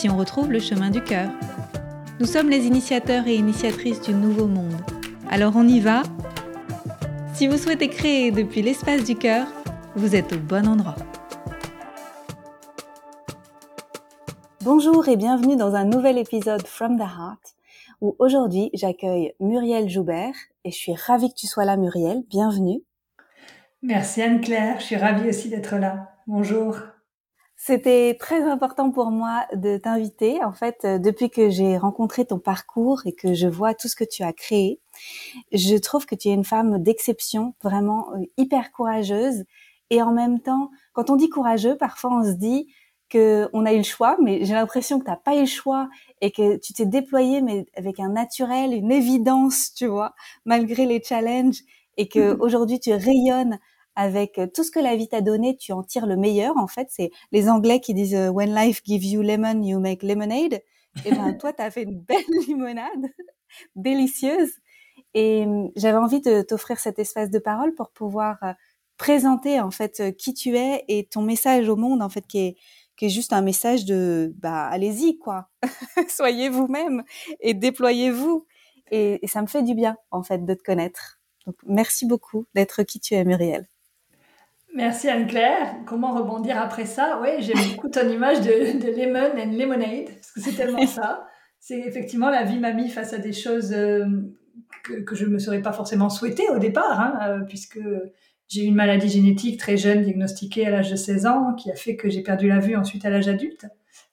si on retrouve le chemin du cœur. Nous sommes les initiateurs et initiatrices du nouveau monde. Alors on y va Si vous souhaitez créer depuis l'espace du cœur, vous êtes au bon endroit. Bonjour et bienvenue dans un nouvel épisode From the Heart où aujourd'hui j'accueille Muriel Joubert et je suis ravie que tu sois là Muriel, bienvenue. Merci Anne-Claire, je suis ravie aussi d'être là. Bonjour. C'était très important pour moi de t'inviter. En fait, euh, depuis que j'ai rencontré ton parcours et que je vois tout ce que tu as créé, je trouve que tu es une femme d'exception, vraiment euh, hyper courageuse. Et en même temps, quand on dit courageux, parfois on se dit que on a eu le choix, mais j'ai l'impression que tu n'as pas eu le choix et que tu t'es déployée, mais avec un naturel, une évidence, tu vois, malgré les challenges, et que aujourd'hui tu rayonnes avec euh, tout ce que la vie t'a donné, tu en tires le meilleur. En fait, c'est les Anglais qui disent euh, When life gives you lemon, you make lemonade. Et ben toi, tu as fait une belle limonade, délicieuse. Et hum, j'avais envie de t'offrir cet espace de parole pour pouvoir euh, présenter en fait qui tu es et ton message au monde en fait qui est qui est juste un message de bah allez-y quoi, soyez vous-même et déployez-vous. Et, et ça me fait du bien en fait de te connaître. Donc merci beaucoup d'être qui tu es Muriel. Merci Anne-Claire. Comment rebondir après ça? Oui, j'aime beaucoup ton image de, lemon and lemonade, parce que c'est tellement ça. C'est effectivement la vie m'a mis face à des choses euh, que, je ne me serais pas forcément souhaité au départ, hein, euh, puisque j'ai eu une maladie génétique très jeune, diagnostiquée à l'âge de 16 ans, qui a fait que j'ai perdu la vue ensuite à l'âge adulte.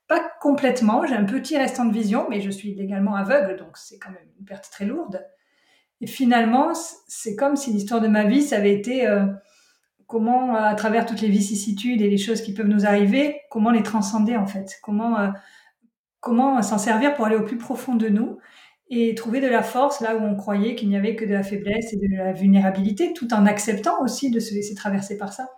Pas complètement, j'ai un petit restant de vision, mais je suis légalement aveugle, donc c'est quand même une perte très lourde. Et finalement, c'est comme si l'histoire de ma vie, ça avait été... Euh, comment, à travers toutes les vicissitudes et les choses qui peuvent nous arriver, comment les transcender en fait, comment euh, comment s'en servir pour aller au plus profond de nous et trouver de la force là où on croyait qu'il n'y avait que de la faiblesse et de la vulnérabilité, tout en acceptant aussi de se laisser traverser par ça.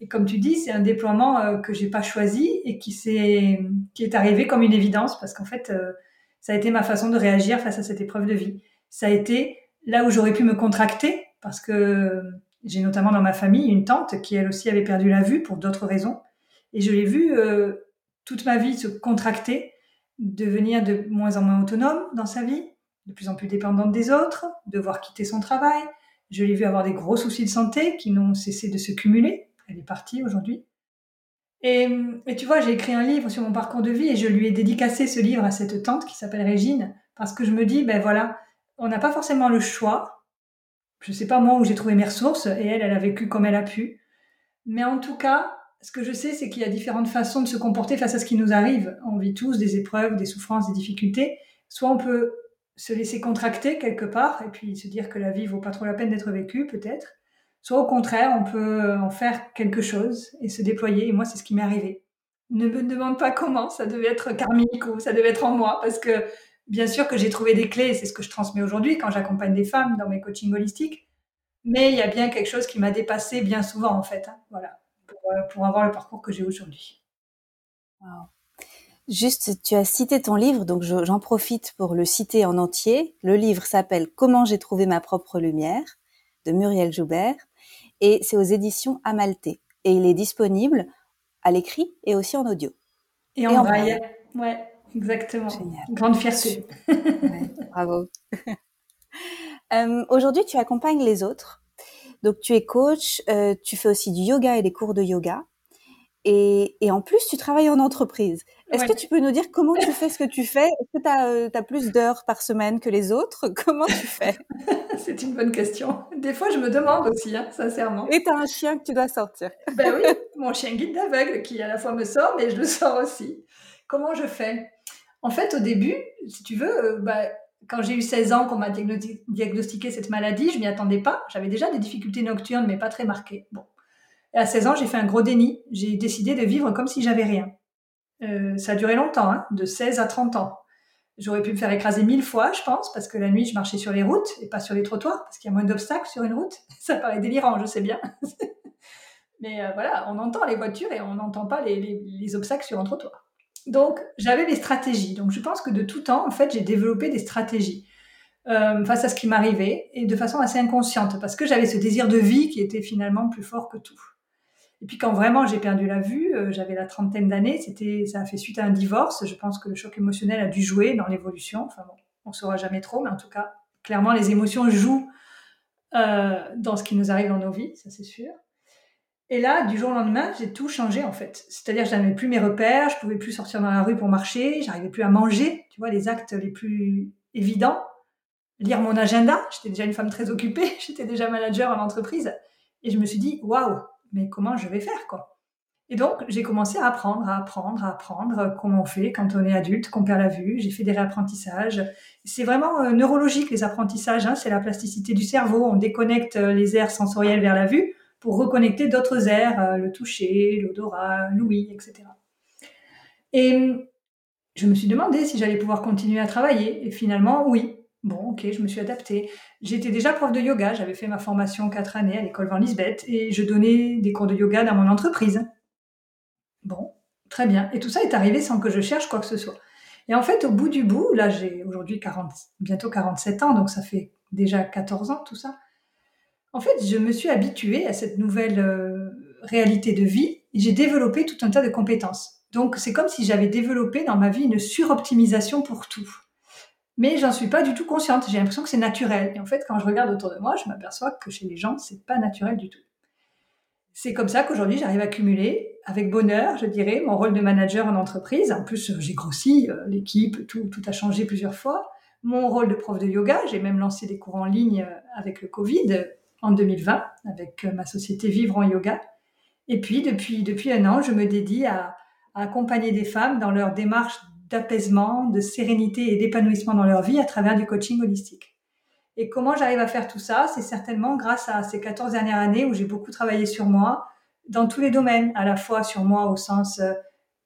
Et comme tu dis, c'est un déploiement euh, que j'ai pas choisi et qui s'est qui est arrivé comme une évidence parce qu'en fait, euh, ça a été ma façon de réagir face à cette épreuve de vie. Ça a été là où j'aurais pu me contracter parce que j'ai notamment dans ma famille une tante qui elle aussi avait perdu la vue pour d'autres raisons. Et je l'ai vue euh, toute ma vie se contracter, devenir de moins en moins autonome dans sa vie, de plus en plus dépendante des autres, devoir quitter son travail. Je l'ai vue avoir des gros soucis de santé qui n'ont cessé de se cumuler. Elle est partie aujourd'hui. Et, et, tu vois, j'ai écrit un livre sur mon parcours de vie et je lui ai dédicacé ce livre à cette tante qui s'appelle Régine parce que je me dis, ben voilà, on n'a pas forcément le choix je sais pas moi où j'ai trouvé mes ressources et elle, elle a vécu comme elle a pu. Mais en tout cas, ce que je sais, c'est qu'il y a différentes façons de se comporter face à ce qui nous arrive. On vit tous des épreuves, des souffrances, des difficultés. Soit on peut se laisser contracter quelque part et puis se dire que la vie vaut pas trop la peine d'être vécue, peut-être. Soit au contraire, on peut en faire quelque chose et se déployer. Et moi, c'est ce qui m'est arrivé. Ne me demande pas comment, ça devait être karmique ou ça devait être en moi parce que Bien sûr que j'ai trouvé des clés, c'est ce que je transmets aujourd'hui quand j'accompagne des femmes dans mes coachings holistiques. Mais il y a bien quelque chose qui m'a dépassé bien souvent, en fait. Hein, voilà, euh, pour, avoir le parcours que j'ai aujourd'hui. Juste, tu as cité ton livre, donc j'en profite pour le citer en entier. Le livre s'appelle Comment j'ai trouvé ma propre lumière de Muriel Joubert et c'est aux éditions Amalté. Et il est disponible à l'écrit et aussi en audio. Et, en, braille. Ouais. Exactement. Grande fierté. bravo. Euh, aujourd'hui, tu accompagnes les autres. Donc, tu es coach, euh, tu fais aussi du yoga et des cours de yoga. Et, et en plus, tu travailles en entreprise. Est-ce que tu peux nous dire comment tu fais ce que tu fais? Est-ce que tu as, euh, plus d'heures par semaine que les autres? Comment tu fais? C'est une bonne question. Des fois, je me demande aussi, hein, sincèrement. Et tu as un chien que tu dois sortir. ben oui, mon chien guide d'aveugle qui à la fois me sort, mais je le sors aussi. Comment je fais? En fait, au début, si tu veux, euh, bah, quand j'ai eu 16 ans, qu'on m'a diagnostiqué cette maladie, je m'y attendais pas. J'avais déjà des difficultés nocturnes, mais pas très marquées. Bon. Et à 16 ans, j'ai fait un gros déni. J'ai décidé de vivre comme si j'avais rien. Euh, ça a duré longtemps, hein, de 16 à 30 ans. J'aurais pu me faire écraser mille fois, je pense, parce que la nuit, je marchais sur les routes et pas sur les trottoirs, parce qu'il y a moins d'obstacles sur une route. Ça paraît délirant, je sais bien. Mais euh, voilà, on entend les voitures et on n'entend pas les, obstacles sur un trottoir. Donc, j'avais des stratégies. Donc, je pense que de tout temps, en fait, j'ai développé des stratégies euh, face à ce qui m'arrivait et de façon assez inconsciente, parce que j'avais ce désir de vie qui était finalement plus fort que tout. Et puis quand vraiment j'ai perdu la vue, euh, j'avais la trentaine d'années, c'était, ça a fait suite à un divorce. Je pense que le choc émotionnel a dû jouer dans l'évolution. Enfin bon, on saura jamais trop, mais en tout cas, clairement, les émotions jouent euh, dans ce qui nous arrive dans nos vies, ça c'est sûr. Et là, du jour au lendemain, j'ai tout changé en fait. C'est-à-dire, je n'avais plus mes repères, je pouvais plus sortir dans la rue pour marcher, j'arrivais plus à manger. Tu vois, les actes les plus évidents, lire mon agenda. J'étais déjà une femme très occupée, j'étais déjà manager en entreprise, et je me suis dit, waouh, mais comment je vais faire quoi? Et donc j'ai commencé à apprendre, à apprendre, à apprendre comment on fait quand on est adulte, qu'on perd la vue. J'ai fait des réapprentissages. C'est vraiment euh, neurologique les apprentissages. Hein. c'est la plasticité du cerveau. On déconnecte euh, les aires sensorielles vers la vue pour reconnecter d'autres aires, euh, le toucher, l'odorat, l'ouïe, etc. Et je me suis demandé si j'allais pouvoir continuer à travailler. Et finalement, oui, Bon, ok, je me suis adaptée. J'étais déjà prof de yoga, j'avais fait ma formation quatre années à l'école Van Lisbeth et je donnais des cours de yoga dans mon entreprise. Bon, très bien. Et tout ça est arrivé sans que je cherche quoi que ce soit. Et en fait, au bout du bout, là j'ai aujourd'hui 40, bientôt 47 ans, donc ça fait déjà 14 ans tout ça. En fait, je me suis habituée à cette nouvelle euh, réalité de vie et j'ai développé tout un tas de compétences. Donc c'est comme si j'avais développé dans ma vie une suroptimisation pour tout mais j'en suis pas du tout consciente. J'ai l'impression que c'est naturel. Et en fait, quand je regarde autour de moi, je m'aperçois que chez les gens, c'est pas naturel du tout. C'est comme ça qu'aujourd'hui, j'arrive à cumuler avec bonheur, je dirais, mon rôle de manager en entreprise. En plus, j'ai grossi euh, l'équipe, tout, tout a changé plusieurs fois. Mon rôle de prof de yoga, j'ai même lancé des cours en ligne euh, avec le Covid en 2020 avec euh, ma société Vivre en Yoga. Et puis, depuis, depuis un an, je me dédie à, accompagner des femmes dans leur démarche d'apaisement, de sérénité et d'épanouissement dans leur vie à travers du coaching holistique. Et comment j'arrive à faire tout ça? C'est certainement grâce à ces 14 dernières années où j'ai beaucoup travaillé sur moi dans tous les domaines, à la fois sur moi au sens euh,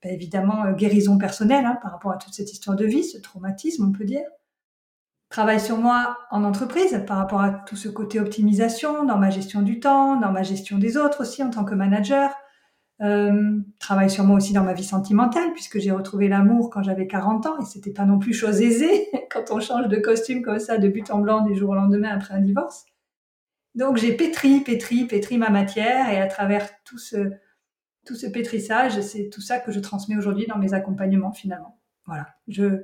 ben, évidemment euh, guérison personnelle hein, par rapport à toute cette histoire de vie, ce traumatisme on peut dire. Travail sur moi en entreprise par rapport à tout ce côté optimisation dans ma gestion du temps, dans ma gestion des autres aussi en tant que manager, euh, travaille sur moi aussi dans ma vie sentimentale, puisque j'ai retrouvé l'amour quand j'avais 40 ans, et c'était pas non plus chose aisée quand on change de costume comme ça de but en blanc du jour au lendemain après un divorce. Donc j'ai pétri, pétri, pétri ma matière, et à travers tout ce, tout ce pétrissage, c'est tout ça que je transmets aujourd'hui dans mes accompagnements finalement. Voilà. Je,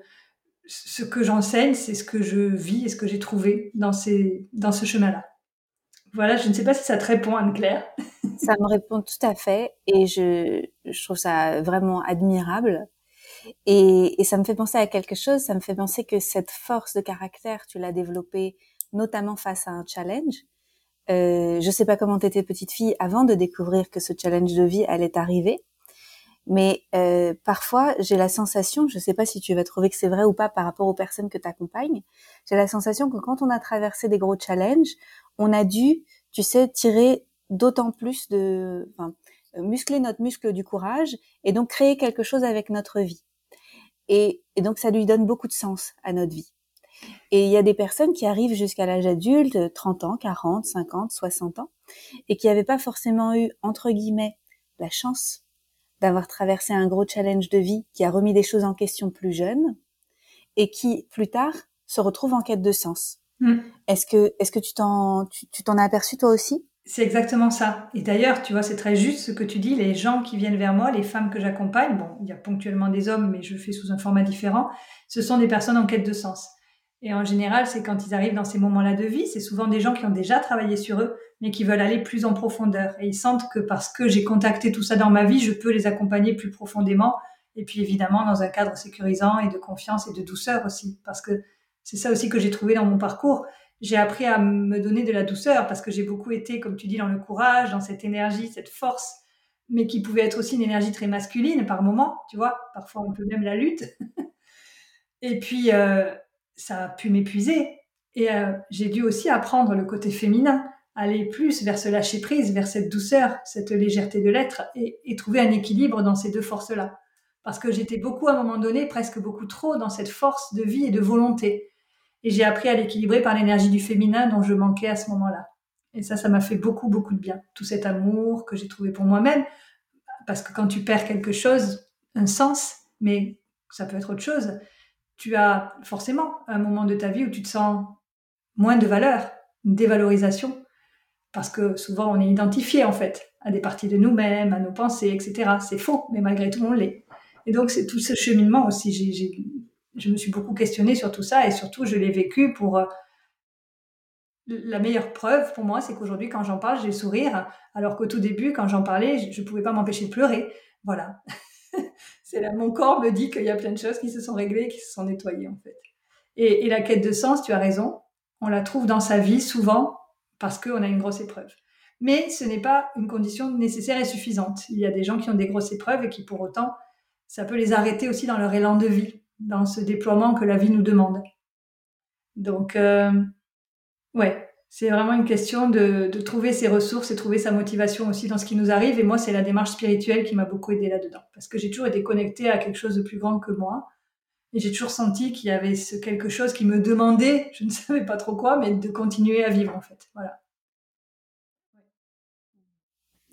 ce que j'enseigne, c'est ce que je vis et ce que j'ai trouvé dans, ces, dans ce chemin-là. Voilà, je ne sais pas si ça te répond, Anne-Claire. ça me répond tout à fait et je, je trouve ça vraiment admirable. Et, et, ça me fait penser à quelque chose, ça me fait penser que cette force de caractère, tu l'as développée notamment face à un challenge. Euh, je sais pas comment t'étais petite fille avant de découvrir que ce challenge de vie allait arriver, mais euh, parfois j'ai la sensation, je sais pas si tu vas trouver que c'est vrai ou pas par rapport aux personnes que tu accompagnes, j'ai la sensation que quand on a traversé des gros challenges, on a dû, tu sais, tirer d'autant plus de, enfin, euh, muscler notre muscle du courage et donc créer quelque chose avec notre vie. Et, et, donc ça lui donne beaucoup de sens à notre vie. Et il y a des personnes qui arrivent jusqu'à l'âge adulte, 30 ans, 40, 50, 60 ans, et qui n'avaient pas forcément eu, entre guillemets, la chance d'avoir traversé un gros challenge de vie qui a remis des choses en question plus jeunes, et qui, plus tard, se retrouvent en quête de sens. Mm. Est-ce que, est-ce que tu t'en, tu, t'en as aperçu toi aussi? C'est exactement ça. Et d'ailleurs, tu vois, c'est très juste ce que tu dis. Les gens qui viennent vers moi, les femmes que j'accompagne, bon, il y a ponctuellement des hommes, mais je fais sous un format différent. Ce sont des personnes en quête de sens. Et en général, c'est quand ils arrivent dans ces moments-là de vie, c'est souvent des gens qui ont déjà travaillé sur eux, mais qui veulent aller plus en profondeur. Et ils sentent que parce que j'ai contacté tout ça dans ma vie, je peux les accompagner plus profondément. Et puis évidemment, dans un cadre sécurisant et de confiance et de douceur aussi. Parce que c'est ça aussi que j'ai trouvé dans mon parcours. J'ai appris à me donner de la douceur parce que j'ai beaucoup été, comme tu dis, dans le courage, dans cette énergie, cette force, mais qui pouvait être aussi une énergie très masculine par moment, tu vois. Parfois, on peut même la lutte. et puis, euh, ça a pu m'épuiser. Et euh, j'ai dû aussi apprendre le côté féminin, aller plus vers ce lâcher prise, vers cette douceur, cette légèreté de l'être, et, et trouver un équilibre dans ces deux forces-là parce que j'étais beaucoup à un moment donné, presque beaucoup trop dans cette force de vie et de volonté. Et j'ai appris à l'équilibrer par l'énergie du féminin dont je manquais à ce moment-là. Et ça, ça m'a fait beaucoup, beaucoup de bien. Tout cet amour que j'ai trouvé pour moi-même. Parce que quand tu perds quelque chose, un sens, mais ça peut être autre chose, tu as forcément un moment de ta vie où tu te sens moins de valeur, une dévalorisation. Parce que souvent, on est identifié, en fait, à des parties de nous-mêmes, à nos pensées, etc. C'est faux, mais malgré tout, on l'est. Et donc, c'est tout ce cheminement aussi. Je me suis beaucoup questionnée sur tout ça et surtout, je l'ai vécu pour. Euh, la meilleure preuve pour moi, c'est qu'aujourd'hui, quand j'en parle, j'ai sourire, alors qu'au tout début, quand j'en parlais, je ne pouvais pas m'empêcher de pleurer. Voilà. C'est là, mon corps me dit qu'il y a plein de choses qui se sont réglées, qui se sont nettoyées, en fait. Et, la quête de sens, tu as raison, on la trouve dans sa vie souvent parce qu'on a une grosse épreuve. Mais ce n'est pas une condition nécessaire et suffisante. Il y a des gens qui ont des grosses épreuves et qui pour autant, ça peut les arrêter aussi dans leur élan de vie dans ce déploiement que la vie nous demande. Donc, euh, ouais, c'est vraiment une question de, trouver ses ressources et trouver sa motivation aussi dans ce qui nous arrive. Et moi, c'est la démarche spirituelle qui m'a beaucoup aidé là-dedans. Parce que j'ai toujours été connectée à quelque chose de plus grand que moi. Et j'ai toujours senti qu'il y avait ce quelque chose qui me demandait, je ne savais pas trop quoi, mais de continuer à vivre en fait. Voilà.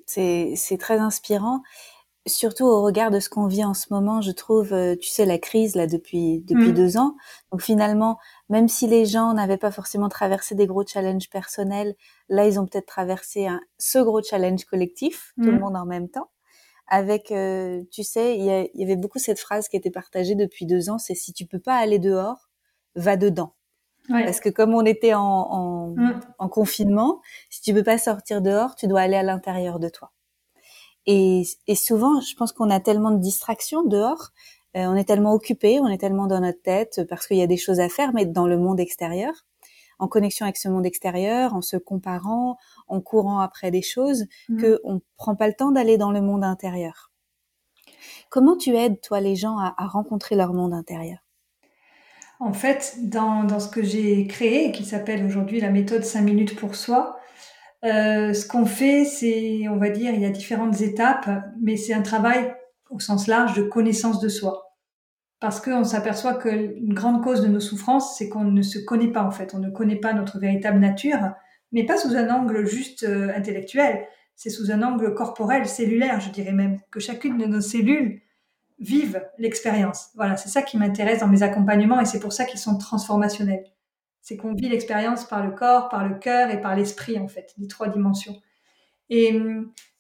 C'est très inspirant surtout au regard de ce qu'on vit en ce moment, je trouve, euh, tu sais, la crise là depuis depuis mm. deux ans. Donc finalement, même si les gens n'avaient pas forcément traversé des gros challenges personnels, là ils ont peut-être traversé un, ce gros challenge collectif, tout le mm. monde en même temps. Avec, euh, tu sais, il y, avait beaucoup cette phrase qui était partagée depuis deux ans, c'est si tu peux pas aller dehors, va dedans. Parce que comme on était en, en, mm. en confinement, si tu peux pas sortir dehors, tu dois aller à l'intérieur de toi. Et, et souvent, je pense qu'on a tellement de distractions dehors, euh, on est tellement occupé, on est tellement dans notre tête parce qu'il y a des choses à faire, mais dans le monde extérieur, en connexion avec ce monde extérieur, en se comparant, en courant après des choses, mmh. que on prend pas le temps d'aller dans le monde intérieur. Comment tu aides toi les gens à, à rencontrer leur monde intérieur? En fait, dans, dans ce que j'ai créé, qui s'appelle aujourd'hui la méthode 5 minutes pour soi, euh, ce qu'on fait, c'est, on va dire, il y a différentes étapes, mais c'est un travail au sens large de connaissance de soi. Parce qu'on s'aperçoit qu'une grande cause de nos souffrances, c'est qu'on ne se connaît pas en fait, on ne connaît pas notre véritable nature, mais pas sous un angle juste euh, intellectuel, c'est sous un angle corporel, cellulaire, je dirais même, que chacune de nos cellules vive l'expérience. Voilà, c'est ça qui m'intéresse dans mes accompagnements et c'est pour ça qu'ils sont transformationnels c'est qu'on vit l'expérience par le corps, par le cœur et par l'esprit, en fait, les trois dimensions. Et,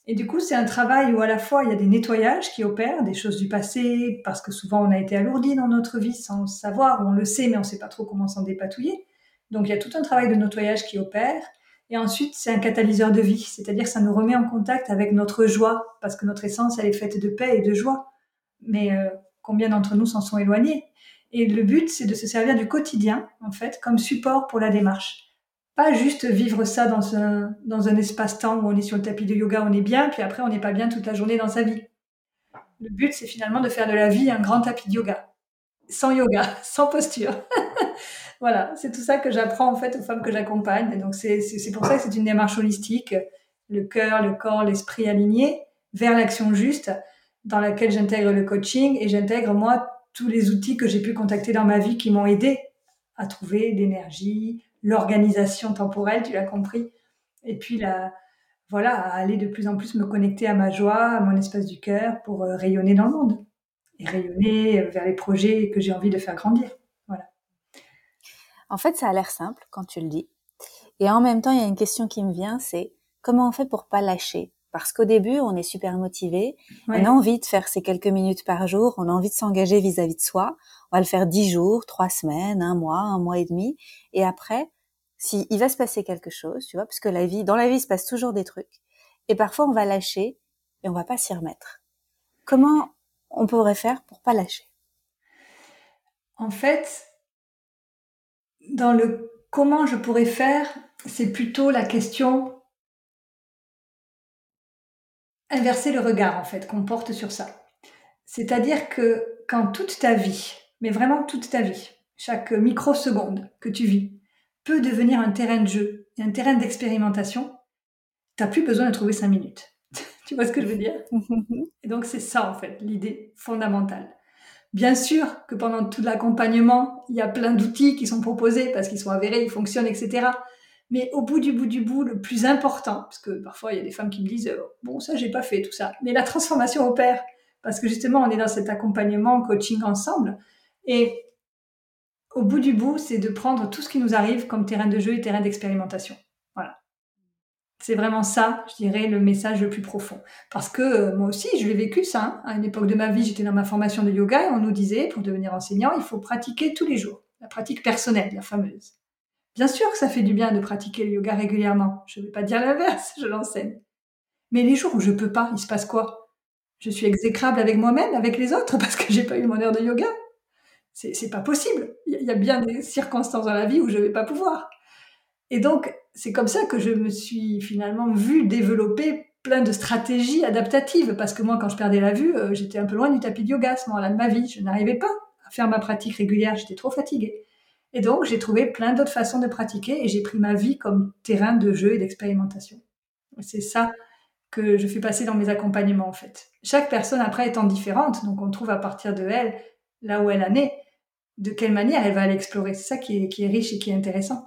du coup, c'est un travail où à la fois il y a des nettoyages qui opèrent, des choses du passé, parce que souvent on a été alourdi dans notre vie sans le savoir, on le sait, mais on ne sait pas trop comment s'en dépatouiller. Donc il y a tout un travail de nettoyage qui opère. Et ensuite, c'est un catalyseur de vie, c'est-à-dire que ça nous remet en contact avec notre joie, parce que notre essence, elle est faite de paix et de joie. Mais euh, combien d'entre nous s'en sont éloignés? Et le but, c'est de se servir du quotidien, en fait, comme support pour la démarche. Pas juste vivre ça dans un, dans un espace-temps où on est sur le tapis de yoga, on est bien, puis après on n'est pas bien toute la journée dans sa vie. Le but, c'est finalement de faire de la vie un grand tapis de yoga. Sans yoga, sans posture. voilà, c'est tout ça que j'apprends en fait aux femmes que j'accompagne. Et donc c'est pour ça que c'est une démarche holistique, le cœur, le corps, l'esprit aligné vers l'action juste, dans laquelle j'intègre le coaching et j'intègre moi tous les outils que j'ai pu contacter dans ma vie qui m'ont aidé à trouver l'énergie, l'organisation temporelle, tu l'as compris, et puis la, voilà, à aller de plus en plus me connecter à ma joie, à mon espace du cœur pour euh, rayonner dans le monde et rayonner euh, vers les projets que j'ai envie de faire grandir. Voilà. En fait, ça a l'air simple quand tu le dis. Et en même temps, il y a une question qui me vient, c'est comment on fait pour pas lâcher parce qu'au début, on est super motivé, on a envie de faire ces quelques minutes par jour, on a envie de s'engager vis-à-vis de soi. On va le faire dix jours, trois semaines, un mois, un mois et demi. Et après, si il va se passer quelque chose, tu vois, parce que la vie, dans la vie, il se passe toujours des trucs. Et parfois, on va lâcher et on va pas s'y remettre. Comment on pourrait faire pour pas lâcher? En fait, dans le comment je pourrais faire, c'est plutôt la question inverser le regard en fait qu'on porte sur ça. C'est-à-dire que quand toute ta vie, mais vraiment toute ta vie, chaque microseconde que tu vis, peut devenir un terrain de jeu et un terrain d'expérimentation, t'as plus besoin de trouver cinq minutes. Tu vois ce que je veux dire? Et donc c'est ça en fait l'idée fondamentale. Bien sûr que pendant tout l'accompagnement, il y a plein d'outils qui sont proposés parce qu'ils sont avérés, ils fonctionnent, etc. Mais au bout du bout du bout, le plus important, parce que parfois il y a des femmes qui me disent euh, bon ça j'ai pas fait tout ça, mais la transformation opère parce que justement on est dans cet accompagnement, coaching ensemble, et au bout du bout, c'est de prendre tout ce qui nous arrive comme terrain de jeu et terrain d'expérimentation. Voilà. C'est vraiment ça, je dirais, le message le plus profond. Parce que euh, moi aussi, je l'ai vécu ça. Hein. À une époque de ma vie, j'étais dans ma formation de yoga et on nous disait, pour devenir enseignant, il faut pratiquer tous les jours. La pratique personnelle, la fameuse. Bien sûr que ça fait du bien de pratiquer le yoga régulièrement. Je ne vais pas dire l'inverse, je l'enseigne. Mais les jours où je peux pas, il se passe quoi? Je suis exécrable avec moi-même, avec les autres, parce que j'ai pas eu mon heure de yoga c'est pas possible. Il y a bien des circonstances dans la vie où je vais pas pouvoir. Et donc, c'est comme ça que je me suis finalement vue développer plein de stratégies adaptatives. Parce que moi, quand je perdais la vue, euh, j'étais un peu loin du tapis de yoga à ce moment-là de ma vie. Je n'arrivais pas à faire ma pratique régulière. J'étais trop fatiguée. Et donc, j'ai trouvé plein d'autres façons de pratiquer et j'ai pris ma vie comme terrain de jeu et d'expérimentation. C'est ça que je fais passer dans mes accompagnements, en fait. Chaque personne, après, étant différente, donc on trouve à partir de elle, là où elle en est, de quelle manière elle va l'explorer. C'est ça qui est, riche et qui est intéressant.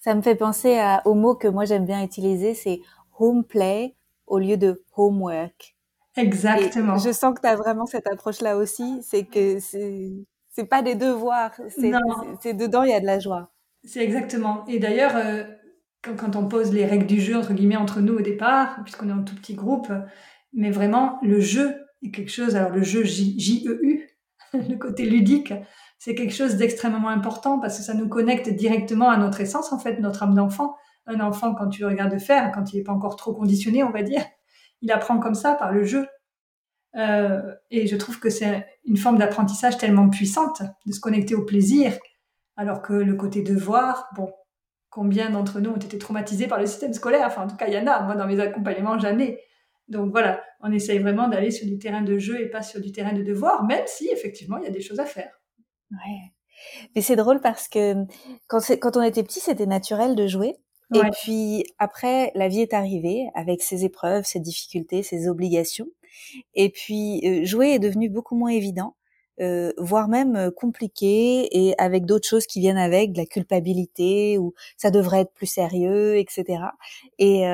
Ça me fait penser au mot que moi j'aime bien utiliser, c'est home play au lieu de homework. Exactement. je sens que tu as vraiment cette approche-là aussi, c'est que c'est pas des devoirs, c'est dedans, il y a de la joie. C'est exactement. Et d'ailleurs, euh, quand, on pose les règles du jeu, entre guillemets, entre nous au départ, puisqu'on est en tout petit groupe, mais vraiment, le jeu est quelque chose, alors le jeu J-E-U, le côté ludique, c'est quelque chose d'extrêmement important parce que ça nous connecte directement à notre essence, en fait, notre âme d'enfant. Un enfant, quand tu le regardes faire, quand il n'est pas encore trop conditionné, on va dire, il apprend comme ça par le jeu. Euh, et je trouve que c'est une forme d'apprentissage tellement puissante de se connecter au plaisir, alors que le côté devoir, bon, combien d'entre nous ont été traumatisés par le système scolaire? Enfin, en tout cas, il y en a. Moi, dans mes accompagnements, jamais. Donc voilà, on essaye vraiment d'aller sur du terrain de jeu et pas sur du terrain de devoir, même si effectivement il y a des choses à faire. Ouais. Mais c'est drôle parce que quand, quand on était petit, c'était naturel de jouer. Et puis après, la vie est arrivée avec ses épreuves, ses difficultés, ses obligations. Et puis euh, jouer est devenu beaucoup moins évident. Euh, voire même euh, compliqué et avec d'autres choses qui viennent avec, de la culpabilité ou ça devrait être plus sérieux, etc. Et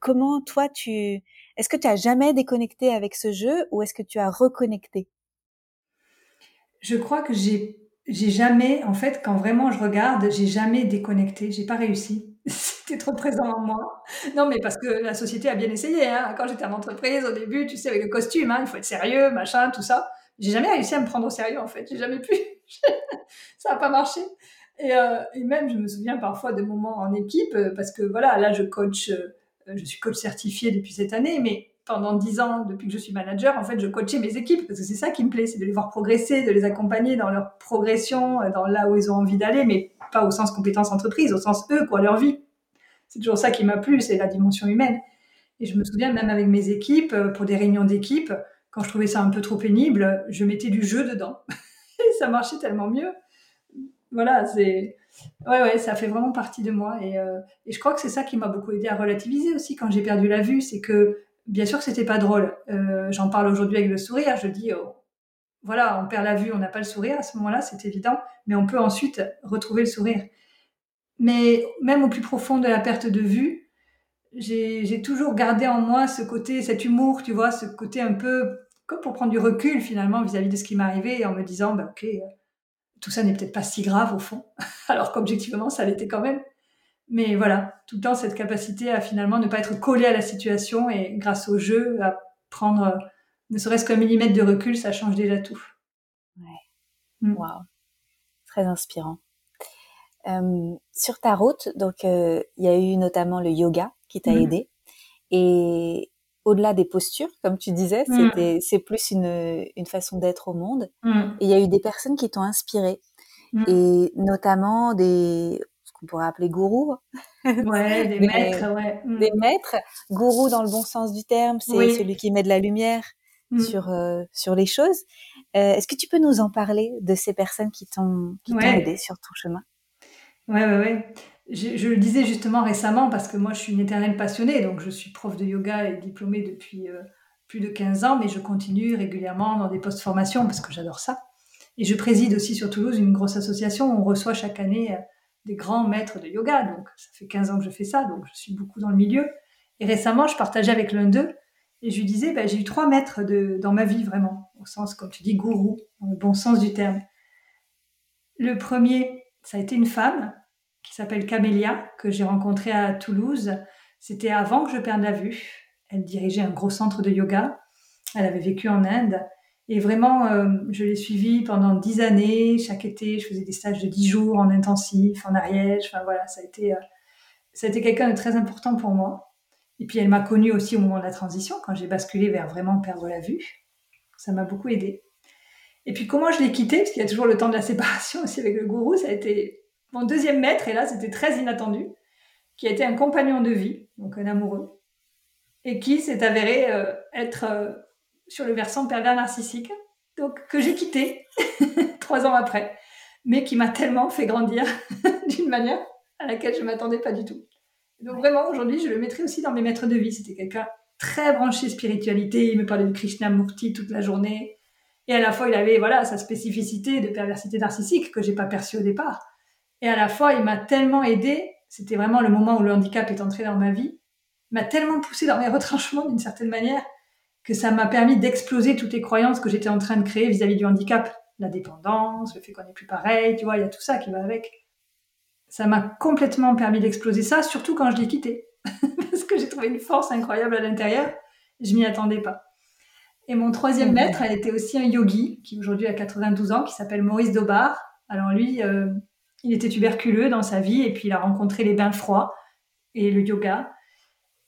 comment toi tu, est-ce que tu as jamais déconnecté avec ce jeu ou est-ce que tu as reconnecté? Je crois que j'ai jamais, en fait, quand vraiment je regarde, j'ai jamais déconnecté, j'ai pas réussi. C'était trop présent en moi. Non, mais parce que la société a bien essayé. Hein. Quand j'étais en entreprise, au début, tu sais, avec le costume, hein, il faut être sérieux, machin, tout ça j'ai jamais réussi à me prendre au sérieux en fait. J'ai jamais pu. ça n'a pas marché. Et, euh, et, même, je me souviens parfois de moments en équipe, euh, parce que voilà, là, je coach, euh, je suis coach certifié depuis cette année, mais pendant dix ans, depuis que je suis manager, en fait, je coachais mes équipes, parce que c'est ça qui me plaît, c'est de les voir progresser, de les accompagner dans leur progression, dans là où ils ont envie d'aller, mais pas au sens compétence entreprise, au sens eux, quoi, leur vie. C'est toujours ça qui m'a plu, c'est la dimension humaine. Et je me souviens même avec mes équipes, pour des réunions d'équipe, quand je trouvais ça un peu trop pénible, je mettais du jeu dedans. et ça marchait tellement mieux. Voilà, c'est. Ouais, ouais, ça fait vraiment partie de moi. Et, euh, et je crois que c'est ça qui m'a beaucoup aidé à relativiser aussi quand j'ai perdu la vue. C'est que, bien sûr, c'était pas drôle. Euh, J'en parle aujourd'hui avec le sourire. Je dis, oh, voilà, on perd la vue, on n'a pas le sourire à ce moment-là, c'est évident. Mais on peut ensuite retrouver le sourire. Mais même au plus profond de la perte de vue, j'ai toujours gardé en moi ce côté, cet humour, tu vois, ce côté un peu comme pour prendre du recul finalement vis-à-vis de ce qui m'arrivait en me disant, bah, ok, euh, tout ça n'est peut-être pas si grave au fond, alors qu'objectivement ça l'était quand même. Mais voilà, tout le temps cette capacité à finalement ne pas être collé à la situation et grâce au jeu, à prendre ne serait-ce qu'un millimètre de recul, ça change déjà tout. Ouais. Mm. Wow. Très inspirant. Euh, sur ta route, donc il y a eu notamment le yoga qui t'a mmh. aidé. Et au-delà des postures, comme tu disais, c'était c'est plus une, une façon d'être au monde. Et il y a eu des personnes qui t'ont inspiré, et notamment des ce qu'on pourrait appeler gourous. Ouais, des, maîtres, ouais. Des maîtres, gourous dans le bon sens du terme, c'est celui qui met de la lumière sur euh, sur les choses. Euh, Est-ce que tu peux nous en parler de ces personnes qui t'ont aidé sur ton chemin? Ouais, ouais, ouais. je, le disais justement récemment parce que moi je suis une éternelle passionnée, donc je suis prof de yoga et diplômée depuis euh, plus de 15 ans, mais je continue régulièrement dans des post-formations parce que j'adore ça. Et je préside aussi sur Toulouse une grosse association où on reçoit chaque année des grands maîtres de yoga. Donc ça fait 15 ans que je fais ça, donc je suis beaucoup dans le milieu. Et récemment, je partageais avec l'un d'eux et je lui disais, bah, j'ai eu trois maîtres de, dans ma vie vraiment, au sens, comme tu dis, gourou, dans le bon sens du terme. Le premier, ça a été une femme qui s'appelle Camélia, que j'ai rencontrée à Toulouse. C'était avant que je perde la vue. Elle dirigeait un gros centre de yoga. Elle avait vécu en Inde. Et vraiment, euh, je l'ai suivie pendant dix années. Chaque été, je faisais des stages de dix jours en intensif, en Ariège. Enfin voilà, ça a été, euh, ça a été quelqu'un de très important pour moi. Et puis elle m'a connue aussi au moment de la transition, quand j'ai basculé vers vraiment perdre la vue. Ça m'a beaucoup aidé. Et puis comment je l'ai quitté, parce qu'il y a toujours le temps de la séparation aussi avec le gourou, ça a été mon deuxième maître, et là c'était très inattendu, qui a été un compagnon de vie, donc un amoureux, et qui s'est avéré euh, être euh, sur le versant pervers narcissique, donc que j'ai quitté trois ans après, mais qui m'a tellement fait grandir d'une manière à laquelle je ne m'attendais pas du tout. Donc vraiment aujourd'hui, je le mettrai aussi dans mes maîtres de vie. C'était quelqu'un très branché spiritualité. Il me parlait de Krishnamurti toute la journée. Et à la fois, il avait voilà sa spécificité de perversité narcissique que j'ai pas perçue au départ. Et à la fois, il m'a tellement aidé. C'était vraiment le moment où le handicap est entré dans ma vie. Il m'a tellement poussé dans mes retranchements d'une certaine manière que ça m'a permis d'exploser toutes les croyances que j'étais en train de créer vis-à-vis du handicap. La dépendance, le fait qu'on n'est plus pareil, tu vois, il y a tout ça qui va avec. Ça m'a complètement permis d'exploser ça, surtout quand je l'ai quitté. Parce que j'ai trouvé une force incroyable à l'intérieur. Je m'y attendais pas. Et mon troisième maître a été aussi un yogi, qui aujourd'hui a 92 ans, qui s'appelle Maurice Dobar. Alors lui, euh, il était tuberculeux dans sa vie et puis il a rencontré les bains froids et le yoga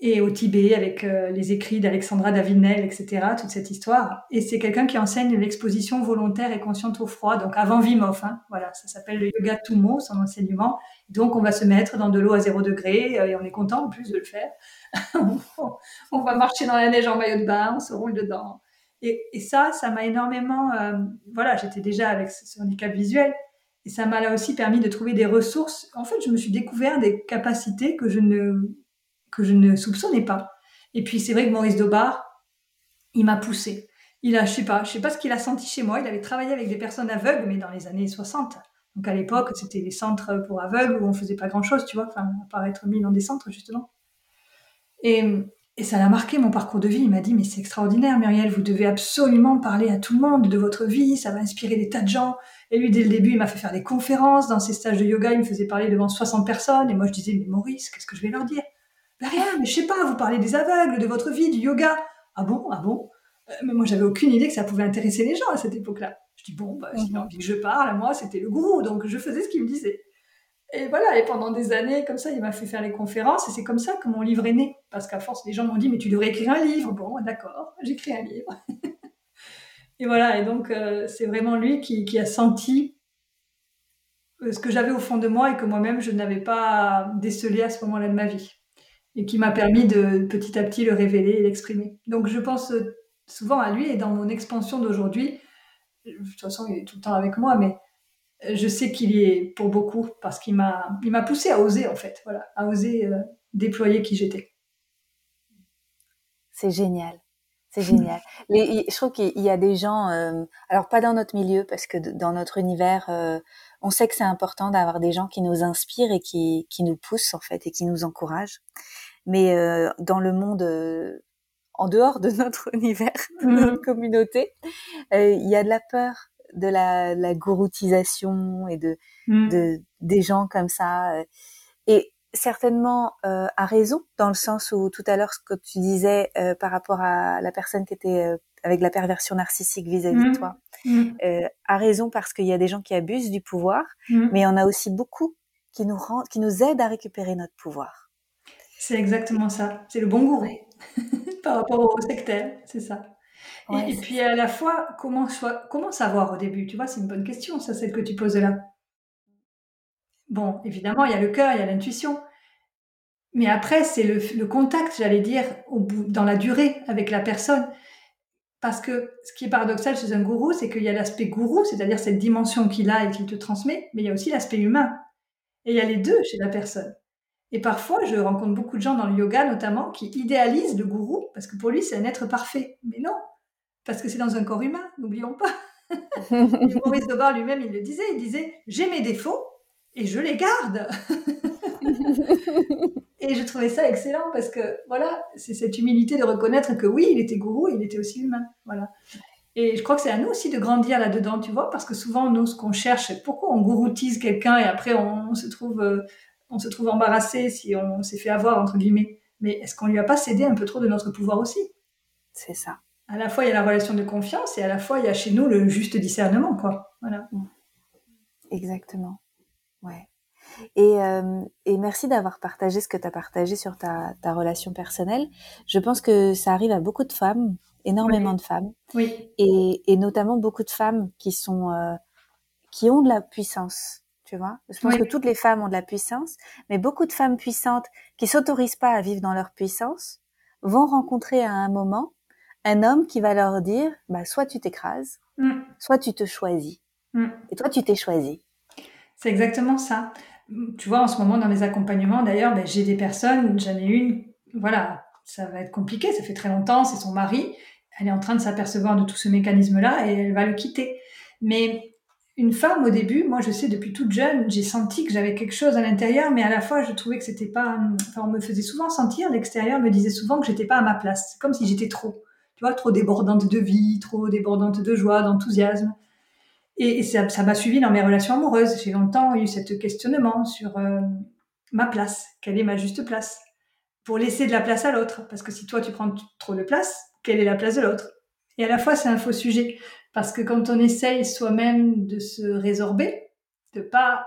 et au Tibet avec euh, les écrits d'Alexandra Davinel, etc., toute cette histoire. Et c'est quelqu'un qui enseigne l'exposition volontaire et consciente au froid, donc avant Vimov. Hein, voilà, ça s'appelle le yoga Tumo, son enseignement. Donc on va se mettre dans de l'eau à zéro degré euh, et on est content en plus de le faire. on va marcher dans la neige en maillot de bain, on se roule dedans. Et, et ça, ça m'a énormément... Euh, voilà, j'étais déjà avec ce handicap visuel, et ça m'a là aussi permis de trouver des ressources. En fait, je me suis découvert des capacités que je ne, que je ne soupçonnais pas. Et puis, c'est vrai que Maurice Dobar, il m'a poussé. Il a, je sais pas, je sais pas ce qu'il a senti chez moi. Il avait travaillé avec des personnes aveugles, mais dans les années 60. Donc, à l'époque, c'était des centres pour aveugles où on faisait pas grand chose, tu vois, enfin, à part être mis dans des centres, justement. Et, et ça l'a marqué mon parcours de vie. Il m'a dit, mais c'est extraordinaire, Muriel, vous devez absolument parler à tout le monde de votre vie, ça va inspirer des tas de gens. Et lui, dès le début, il m'a fait faire des conférences. Dans ses stages de yoga, il me faisait parler devant 60 personnes. Et moi, je disais, mais Maurice, qu'est-ce que je vais leur dire? Rien, mais je sais pas, vous parlez des aveugles, de votre vie, du yoga. Ah bon, ah bon? Euh, Mais moi, j'avais aucune idée que ça pouvait intéresser les gens à cette époque-là. Je dis, bon, bah, s'il a mhm. envie que je parle, moi, c'était le gourou, donc je faisais ce qu'il me disait. Et voilà, et pendant des années, comme ça, il m'a fait faire les conférences, et c'est comme ça que mon livre est né. Parce qu'à force, les gens m'ont dit, mais tu devrais écrire un livre. Bon, d'accord, j'écris un livre. et voilà, et donc, euh, c'est vraiment lui qui, a senti euh, ce que j'avais au fond de moi et que moi-même, je n'avais pas décelé à ce moment-là de ma vie. Et qui m'a permis de petit à petit le révéler et l'exprimer. Donc, je pense souvent à lui, et dans mon expansion d'aujourd'hui, de toute façon, il est tout le temps avec moi, mais je sais qu'il y est pour beaucoup parce qu'il m'a, il m'a poussé à oser en fait, voilà, à oser euh, déployer qui j'étais. C'est génial. C'est génial. je trouve qu'il y a des gens, euh, alors pas dans notre milieu, parce que dans notre univers, euh, on sait que c'est important d'avoir des gens qui nous inspirent et qui, qui nous poussent en fait et qui nous encouragent. Mais dans le monde, en dehors de notre univers, de notre mmh. communauté, il y a de la peur, de la, la gouroutisation et de, mm. de, des gens comme ça. Euh, et certainement euh, à raison, dans le sens où tout à l'heure ce que tu disais euh, par rapport à la personne qui était euh, avec la perversion narcissique vis-à-vis de mm. toi, mm. Euh, a raison parce qu'il y a des gens qui abusent du pouvoir, mais il y en a aussi beaucoup qui nous rend, qui nous aident à récupérer notre pouvoir. C'est exactement ça. C'est le bon gourou par rapport au sectaire, c'est ça et, puis à la fois, comment, comment savoir au début? Tu vois, c'est une bonne question, ça, celle que tu poses là. Bon, évidemment, il y a le cœur, il y a l'intuition. Mais après, c'est le, contact, j'allais dire, au bout, dans la durée avec la personne. Parce que ce qui est paradoxal chez un gourou, c'est qu'il y a l'aspect gourou, c'est-à-dire cette dimension qu'il a et qu'il te transmet, mais il y a aussi l'aspect humain. Et il y a les deux chez la personne. Et parfois, je rencontre beaucoup de gens dans le yoga notamment qui idéalisent le gourou parce que pour lui, c'est un être parfait. Mais non, parce que c'est dans un corps humain, n'oublions pas. Maurice Dobar lui-même, il le disait, il disait, j'ai mes défauts et je les garde. et je trouvais ça excellent parce que voilà, c'est cette humilité de reconnaître que oui, il était gourou, il était aussi humain. Voilà. Et je crois que c'est à nous aussi de grandir là-dedans, tu vois, parce que souvent, nous, ce qu'on cherche, c'est pourquoi on gouroutise quelqu'un et après on, se trouve, euh, on se trouve embarrassé si on s'est fait avoir, entre guillemets. Mais est-ce qu'on lui a pas cédé un peu trop de notre pouvoir aussi? C'est ça. À la fois, il y a la relation de confiance et à la fois, il y a chez nous le juste discernement, quoi. Voilà. Exactement. Ouais. Et, euh, et merci d'avoir partagé ce que tu as partagé sur ta, ta relation personnelle. Je pense que ça arrive à beaucoup de femmes énormément de femmes. Oui. Et, et, notamment beaucoup de femmes qui sont euh, qui ont de la puissance. Tu vois, je pense que toutes les femmes ont de la puissance, mais beaucoup de femmes puissantes qui s'autorisent pas à vivre dans leur puissance vont rencontrer à un moment un homme qui va leur dire, bah soit tu t'écrases, mm. soit tu te choisis. Mm. Et toi, tu t'es choisi. C'est exactement ça. Tu vois, en ce moment dans mes accompagnements, d'ailleurs, ben, j'ai des personnes, j'en ai une, voilà, ça va être compliqué, ça fait très longtemps, c'est son mari, elle est en train de s'apercevoir de tout ce mécanisme-là et elle va le quitter. Mais une femme, au début, moi je sais depuis toute jeune, j'ai senti que j'avais quelque chose à l'intérieur, mais à la fois je trouvais que c'était pas. Enfin, on me faisait souvent sentir, l'extérieur me disait souvent que j'étais pas à ma place. Comme si j'étais trop, tu vois, trop débordante de vie, trop débordante de joie, d'enthousiasme. Et, ça, m'a suivi dans mes relations amoureuses. J'ai longtemps eu ce questionnement sur euh, ma place, quelle est ma juste place, pour laisser de la place à l'autre. Parce que si toi tu prends trop de place, quelle est la place de l'autre? Et à la fois, c'est un faux sujet, parce que quand on essaye soi-même de se résorber, de pas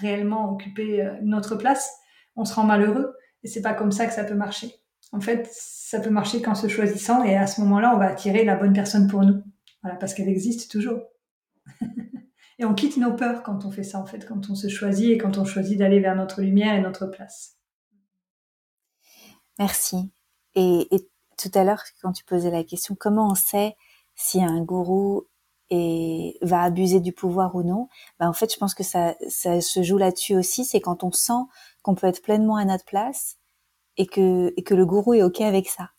réellement occuper euh, notre place, on se rend malheureux, et c'est pas comme ça que ça peut marcher. En fait, ça peut marcher qu'en se choisissant, et à ce moment-là, on va attirer la bonne personne pour nous. Voilà, parce qu'elle existe toujours. et on quitte nos peurs quand on fait ça, en fait, quand on se choisit et quand on choisit d'aller vers notre lumière et notre place. Merci. Et, et tout à l'heure, quand tu posais la question, comment on sait si un gourou va abuser du pouvoir ou non? Ben, En fait, je pense que ça, ça se joue là-dessus aussi. C'est quand on sent qu'on peut être pleinement à notre place et que, et que le gourou est OK avec ça.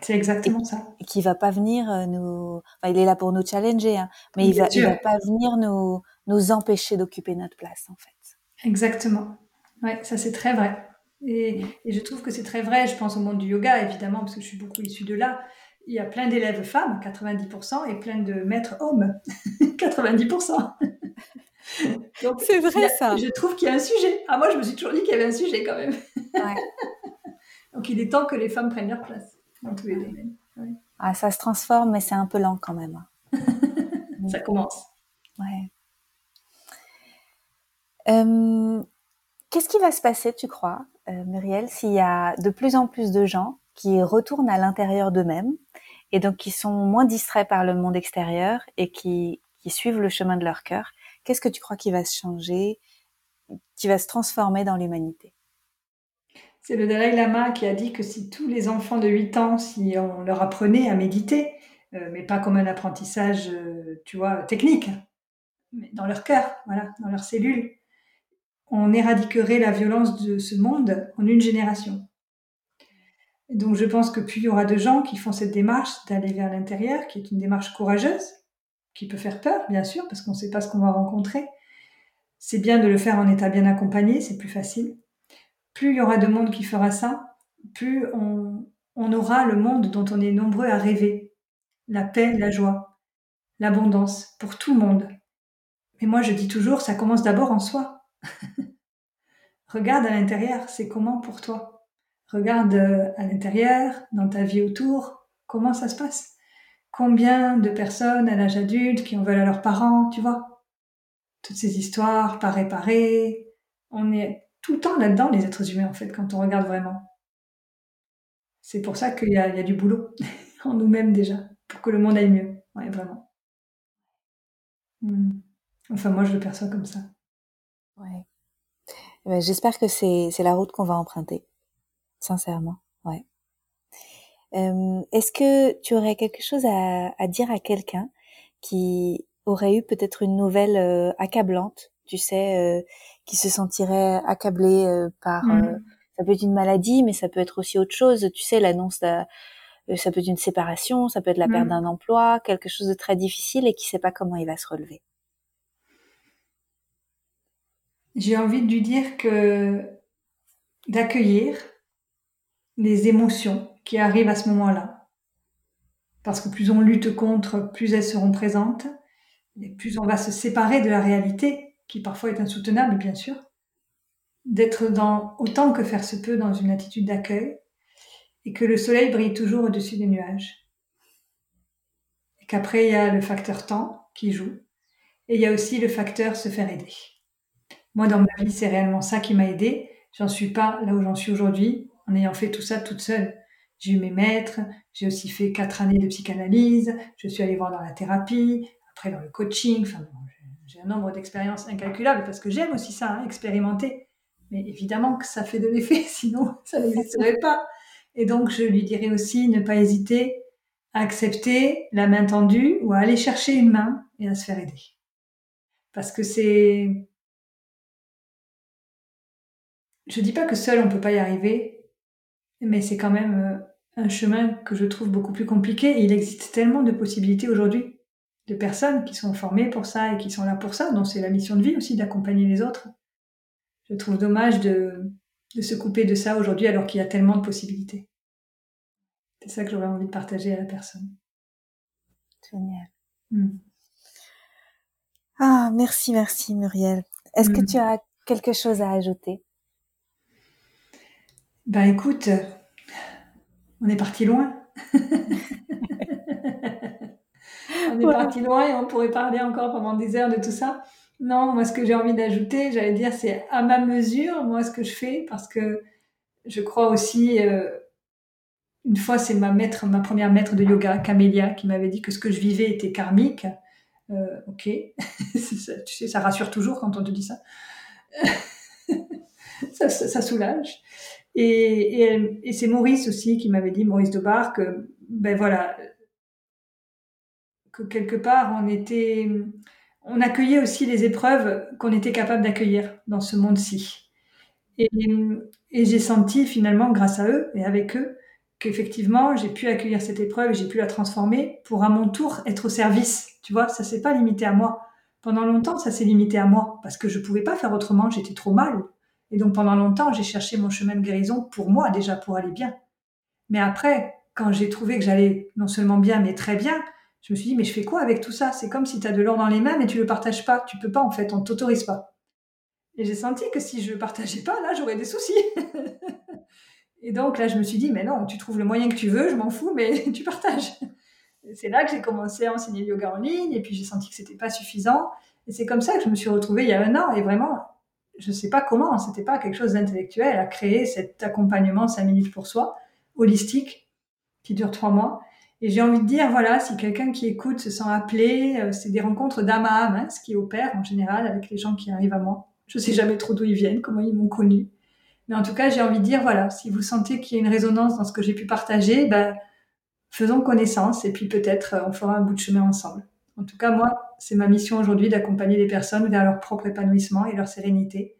C'est exactement ça. Et qui va pas venir euh, nous. Enfin, il est là pour nous challenger, hein, mais il va, il va pas venir nous, nous empêcher d'occuper notre place, en fait. Exactement. Ouais, ça c'est très vrai. Et, et, je trouve que c'est très vrai, je pense au monde du yoga, évidemment, parce que je suis beaucoup issue de là. Il y a plein d'élèves femmes, 90%, et plein de maîtres hommes, 90%. C'est vrai ça. Je trouve qu'il y a un sujet. Ah, moi, je me suis toujours dit qu'il y avait un sujet quand même. Ouais. Donc, il est temps que les femmes prennent leur place dans tous les domaines. Ah, ça se transforme, mais c'est un peu lent quand même. ça commence. Ouais. Euh, Qu'est-ce qui va se passer, tu crois, euh, Muriel, s'il y a de plus en plus de gens qui retournent à l'intérieur d'eux-mêmes et donc qui sont moins distraits par le monde extérieur et qui, suivent le chemin de leur cœur Qu'est-ce que tu crois qui va se changer, qui va se transformer dans l'humanité? C'est le Dalai Lama qui a dit que si tous les enfants de 8 ans, si on leur apprenait à méditer, euh, mais pas comme un apprentissage, euh, tu vois, technique, mais dans leur cœur, voilà, dans leurs cellules, on éradiquerait la violence de ce monde en une génération. donc je pense que plus il y aura de gens qui font cette démarche d'aller vers l'intérieur, qui est une démarche courageuse, qui peut faire peur, bien sûr, parce qu'on ne sait pas ce qu'on va rencontrer. C'est bien de le faire en état bien accompagné, c'est plus facile. Plus il y aura de monde qui fera ça, plus on, aura le monde dont on est nombreux à rêver. La paix, la joie, l'abondance, pour tout le monde. Mais moi je dis toujours, ça commence d'abord en soi. Regarde à l'intérieur, c'est comment pour toi? Regarde euh, à l'intérieur, dans ta vie autour, comment ça se passe? Combien de personnes à l'âge adulte qui en veulent à leurs parents, tu vois? Toutes ces histoires, pas réparées. On est tout le temps là-dedans, les êtres humains, en fait, quand on regarde vraiment. C'est pour ça qu'il y, a du boulot en nous-mêmes déjà, pour que le monde aille mieux. Ouais, vraiment. Hmm. Enfin, moi, je le perçois comme ça. Ouais. Eh ben, j'espère que c'est la route qu'on va emprunter, sincèrement. Ouais. Euh, Est-ce que tu aurais quelque chose à, à dire à quelqu'un qui aurait eu peut-être une nouvelle euh, accablante, tu sais, qui se sentiraient accablés par Mm. ça peut être une maladie, mais ça peut être aussi autre chose. Tu sais, l'annonce ça peut être une séparation, ça peut être la perte Mm. d'un emploi, quelque chose de très difficile et qui sait pas comment il va se relever. J'ai envie de lui dire que d'accueillir les émotions qui arrivent à ce moment-là. Parce que plus on lutte contre, plus elles seront présentes, et plus on va se séparer de la réalité, qui parfois est insoutenable, bien sûr. D'être dans, autant que faire se peut, dans une attitude d'accueil, et que le soleil brille toujours au-dessus des nuages. Et qu'après, il y a le facteur temps qui joue, et il y a aussi le facteur se faire aider. Moi, dans ma vie, c'est réellement ça qui m'a aidé. J'en suis pas là où j'en suis aujourd'hui en ayant fait tout ça toute seule. J'ai eu mes maîtres, j'ai aussi fait quatre années de psychanalyse, je suis allée voir dans la thérapie, après dans le coaching. Enfin, j'ai un nombre d'expériences incalculables parce que j'aime aussi ça, hein, expérimenter. Mais évidemment que ça fait de l'effet, sinon ça n'existerait pas. Et donc, je lui dirais aussi ne pas hésiter à accepter la main tendue ou à aller chercher une main et à se faire aider. Parce que c'est je dis pas que seul on peut pas y arriver, mais c'est quand même euh, un chemin que je trouve beaucoup plus compliqué. Et il existe tellement de possibilités aujourd'hui, de personnes qui sont formées pour ça et qui sont là pour ça. Donc c'est la mission de vie aussi d'accompagner les autres. Je trouve dommage de, de se couper de ça aujourd'hui alors qu'il y a tellement de possibilités. C'est ça que j'aurais envie de partager à la personne. Génial. Mm. Ah, merci, merci Muriel. Est-ce que Mm. tu as quelque chose à ajouter? Ben écoute, on est parti loin. on est parti loin et on pourrait parler encore pendant des heures de tout ça. Non, moi ce que j'ai envie d'ajouter, j'allais dire, c'est à ma mesure, moi ce que je fais, parce que je crois aussi, euh, une fois c'est ma maître, ma première maître de yoga, Camélia, qui m'avait dit que ce que je vivais était karmique. Euh, ok, ça, tu sais, ça rassure toujours quand on te dit ça. ça, ça, ça soulage. Et, et, et c'est Maurice aussi qui m'avait dit, Maurice Debar, que ben voilà, que quelque part on était, on accueillait aussi les épreuves qu'on était capable d'accueillir dans ce monde-ci. Et, et j'ai senti finalement, grâce à eux et avec eux, qu'effectivement j'ai pu accueillir cette épreuve, j'ai pu la transformer pour à mon tour être au service. Tu vois, ça s'est pas limité à moi. Pendant longtemps, ça s'est limité à moi parce que je pouvais pas faire autrement, j'étais trop mal. Et donc pendant longtemps, j'ai cherché mon chemin de guérison pour moi déjà, pour aller bien. Mais après, quand j'ai trouvé que j'allais non seulement bien, mais très bien, je me suis dit, mais je fais quoi avec tout ça? C'est comme si tu as de l'or dans les mains, mais tu le partages pas. Tu peux pas, en fait, on t'autorise pas. Et j'ai senti que si je le partageais pas, là, j'aurais des soucis. et donc là, je me suis dit, mais non, tu trouves le moyen que tu veux, je m'en fous, mais tu partages. C'est là que j'ai commencé à enseigner le yoga en ligne, et puis j'ai senti que c'était pas suffisant. Et c'est comme ça que je me suis retrouvée il y a un an, et vraiment, je sais pas comment, c'était pas quelque chose d'intellectuel, à créer cet accompagnement 5 minutes pour soi, holistique, qui dure trois mois. Et j'ai envie de dire, voilà, si quelqu'un qui écoute se sent appelé, euh, c'est des rencontres d'âme à âme, hein, ce qui opère en général avec les gens qui arrivent à moi. Je sais jamais trop d'où ils viennent, comment ils m'ont connu. Mais en tout cas, j'ai envie de dire, voilà, si vous sentez qu'il y a une résonance dans ce que j'ai pu partager, ben, faisons connaissance et puis peut-être euh, on fera un bout de chemin ensemble. En tout cas, moi, c'est ma mission aujourd'hui d'accompagner les personnes vers leur propre épanouissement et leur sérénité.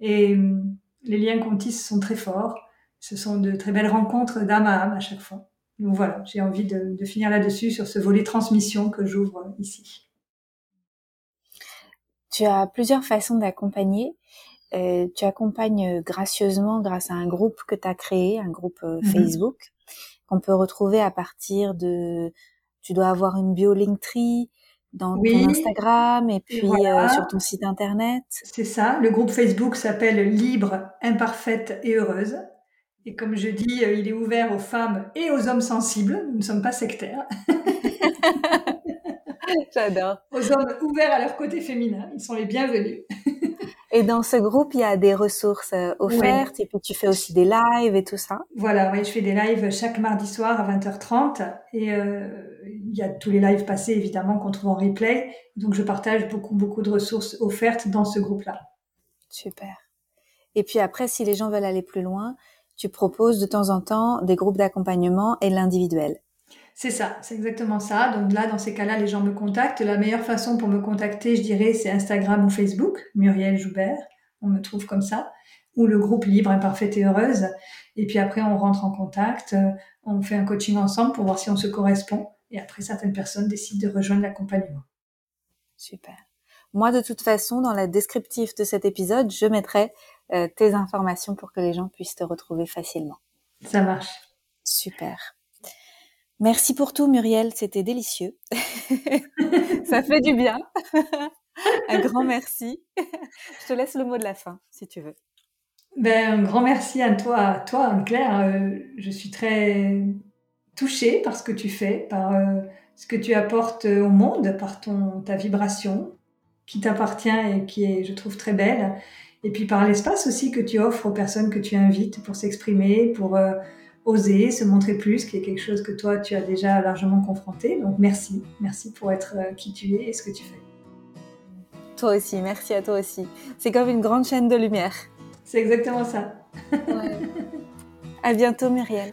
Et euh, les liens qu'on tisse sont très forts. Ce sont de très belles rencontres d'âme à âme à chaque fois. Donc voilà, j'ai envie de, de finir là-dessus sur ce volet transmission que j'ouvre ici. Tu as plusieurs façons d'accompagner. Euh, tu accompagnes gracieusement grâce à un groupe que tu as créé, un groupe euh, Mhm. Facebook, qu'on peut retrouver à partir de... Tu dois avoir une bio Linktree dans Oui. ton Instagram et puis voilà. euh, sur ton site internet. C'est ça, le groupe Facebook s'appelle Libre, imparfaite et heureuse. Et comme je dis, euh, il est ouvert aux femmes et aux hommes sensibles. Nous ne sommes pas sectaires. J'adore. Aux hommes ouverts à leur côté féminin. Ils sont les bienvenus. Et dans ce groupe, il y a des ressources euh, offertes et puis tu fais aussi des lives et tout ça. Voilà, oui, je fais des lives chaque mardi soir à 20h30 et euh, il y a tous les lives passés évidemment qu'on trouve en replay. Donc je partage beaucoup beaucoup de ressources offertes dans ce groupe-là. Super. Et puis après, si les gens veulent aller plus loin, tu proposes de temps en temps des groupes d'accompagnement et l'individuel. C'est ça, c'est exactement ça. Donc là, dans ces cas-là, les gens me contactent. La meilleure façon pour me contacter, je dirais, c'est Instagram ou Facebook, Muriel Joubert. On me trouve comme ça. Ou le groupe Libre, Imparfaite et Heureuse. Et puis après, on rentre en contact. Euh, on fait un coaching ensemble pour voir si on se correspond. Et après, certaines personnes décident de rejoindre l'accompagnement. Super. Moi, de toute façon, dans la descriptive de cet épisode, je mettrai euh, tes informations pour que les gens puissent te retrouver facilement. Ça marche. Super. Merci pour tout, Muriel. C'était délicieux. Ça fait du bien. un grand merci. Je te laisse le mot de la fin, si tu veux. Ben, un grand merci à toi, toi, Claire. Euh, je suis très touchée par ce que tu fais, par euh, ce que tu apportes au monde, par ton ta vibration qui t'appartient et qui est, je trouve, très belle. Et puis par l'espace aussi que tu offres aux personnes que tu invites pour s'exprimer, pour euh, oser, se montrer plus, qui est quelque chose que toi, tu as déjà largement confronté. Donc merci, merci pour être qui tu es et ce que tu fais. Toi aussi, merci à toi aussi. C'est comme une grande chaîne de lumière. C'est exactement ça. ouais. À bientôt, Muriel.